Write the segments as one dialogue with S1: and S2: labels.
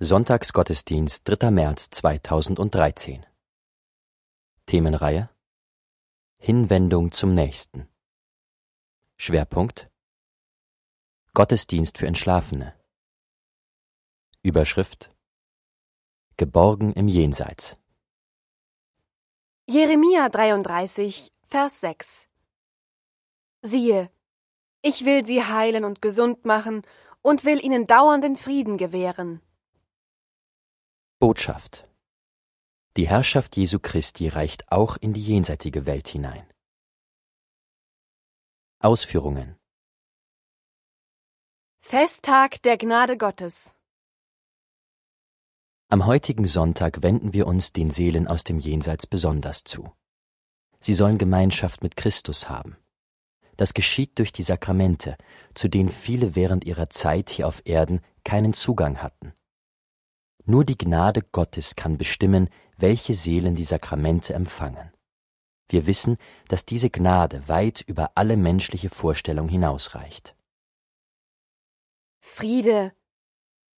S1: Sonntagsgottesdienst 3. März 2013 Themenreihe? Hinwendung zum Nächsten. Schwerpunkt? Gottesdienst für Entschlafene. Überschrift? Geborgen im Jenseits.
S2: Jeremia 33, Vers 6 Siehe, ich will sie heilen und gesund machen und will ihnen dauernden Frieden gewähren.
S1: Botschaft Die Herrschaft Jesu Christi reicht auch in die jenseitige Welt hinein. Ausführungen
S2: Festtag der Gnade Gottes.
S1: Am heutigen Sonntag wenden wir uns den Seelen aus dem Jenseits besonders zu. Sie sollen Gemeinschaft mit Christus haben. Das geschieht durch die Sakramente, zu denen viele während ihrer Zeit hier auf Erden keinen Zugang hatten. Nur die Gnade Gottes kann bestimmen, welche Seelen die Sakramente empfangen. Wir wissen, dass diese Gnade weit über alle menschliche Vorstellung hinausreicht.
S2: Friede,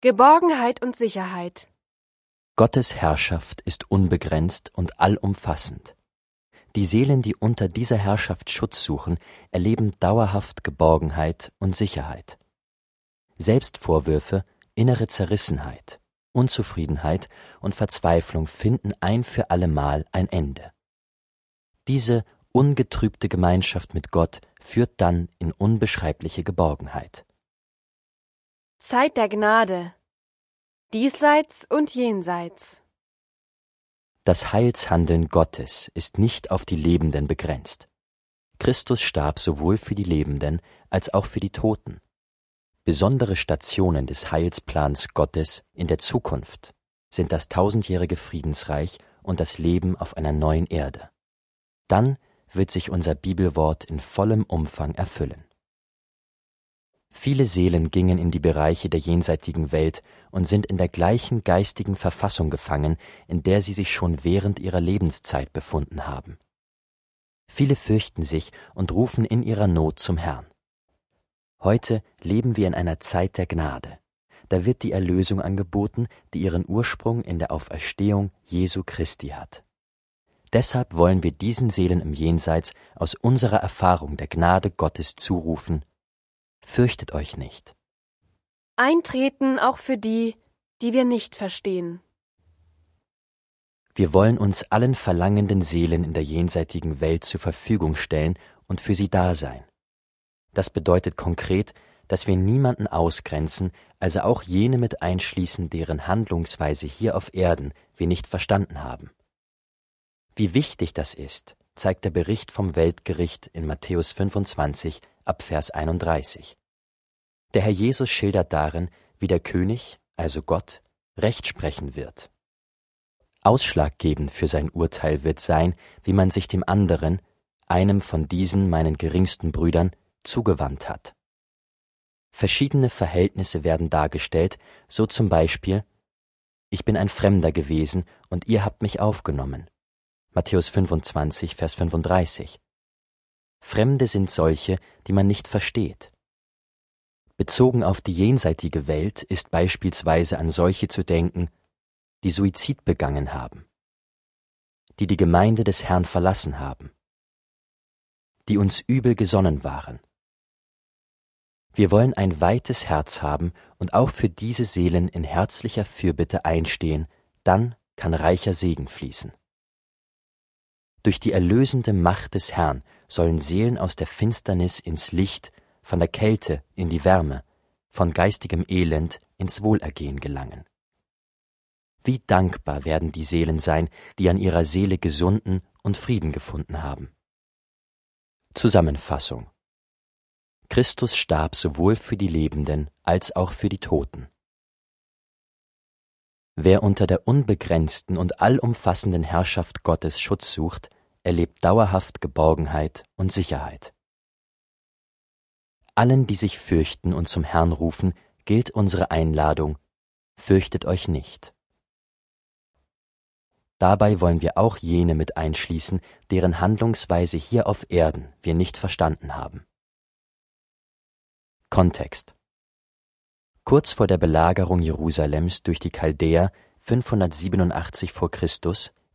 S2: Geborgenheit und Sicherheit.
S1: Gottes Herrschaft ist unbegrenzt und allumfassend. Die Seelen, die unter dieser Herrschaft Schutz suchen, erleben dauerhaft Geborgenheit und Sicherheit. Selbstvorwürfe, innere Zerrissenheit, Unzufriedenheit und Verzweiflung finden ein für allemal ein Ende. Diese ungetrübte Gemeinschaft mit Gott führt dann in unbeschreibliche Geborgenheit.
S2: Zeit der Gnade. Diesseits und jenseits.
S1: Das Heilshandeln Gottes ist nicht auf die Lebenden begrenzt. Christus starb sowohl für die Lebenden als auch für die Toten Besondere Stationen des Heilsplans Gottes in der Zukunft sind das tausendjährige Friedensreich und das Leben auf einer neuen Erde. Dann wird sich unser Bibelwort in vollem Umfang erfüllen. Viele Seelen gingen in die Bereiche der jenseitigen Welt und sind in der gleichen geistigen Verfassung gefangen, in der sie sich schon während ihrer Lebenszeit befunden haben. Viele fürchten sich und rufen in ihrer Not zum Herrn. Heute leben wir in einer Zeit der Gnade. Da wird die Erlösung angeboten, die ihren Ursprung in der Auferstehung Jesu Christi hat. Deshalb wollen wir diesen Seelen im Jenseits aus unserer Erfahrung der Gnade Gottes zurufen, fürchtet euch nicht.
S2: Eintreten auch für die, die wir nicht verstehen.
S1: Wir wollen uns allen verlangenden Seelen in der jenseitigen Welt zur Verfügung stellen und für sie da sein. Das bedeutet konkret, dass wir niemanden ausgrenzen, also auch jene mit einschließen, deren Handlungsweise hier auf Erden wir nicht verstanden haben. Wie wichtig das ist, zeigt der Bericht vom Weltgericht in Matthäus 25 ab Vers 31. Der Herr Jesus schildert darin, wie der König, also Gott, Recht sprechen wird. Ausschlaggebend für sein Urteil wird sein, wie man sich dem anderen, einem von diesen meinen geringsten Brüdern, zugewandt hat. Verschiedene Verhältnisse werden dargestellt, so zum Beispiel Ich bin ein Fremder gewesen und ihr habt mich aufgenommen. Matthäus 25, Vers 35. Fremde sind solche, die man nicht versteht. Bezogen auf die jenseitige Welt ist beispielsweise an solche zu denken, die Suizid begangen haben, die die Gemeinde des Herrn verlassen haben, die uns übel gesonnen waren, wir wollen ein weites Herz haben und auch für diese Seelen in herzlicher Fürbitte einstehen, dann kann reicher Segen fließen. Durch die erlösende Macht des Herrn sollen Seelen aus der Finsternis ins Licht, von der Kälte in die Wärme, von geistigem Elend ins Wohlergehen gelangen. Wie dankbar werden die Seelen sein, die an ihrer Seele gesunden und Frieden gefunden haben. Zusammenfassung Christus starb sowohl für die Lebenden als auch für die Toten. Wer unter der unbegrenzten und allumfassenden Herrschaft Gottes Schutz sucht, erlebt dauerhaft Geborgenheit und Sicherheit. Allen, die sich fürchten und zum Herrn rufen, gilt unsere Einladung, fürchtet euch nicht. Dabei wollen wir auch jene mit einschließen, deren Handlungsweise hier auf Erden wir nicht verstanden haben. Kontext Kurz vor der Belagerung Jerusalems durch die Chaldäer 587 v. Chr.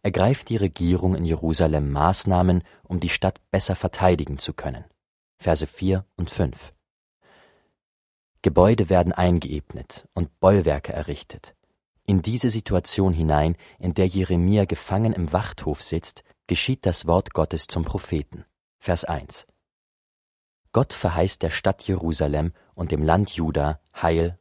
S1: ergreift die Regierung in Jerusalem Maßnahmen, um die Stadt besser verteidigen zu können. Verse 4 und 5. Gebäude werden eingeebnet und Bollwerke errichtet. In diese Situation hinein, in der Jeremia gefangen im Wachthof sitzt, geschieht das Wort Gottes zum Propheten. Vers 1. Gott verheißt der Stadt Jerusalem und dem Land Juda Heil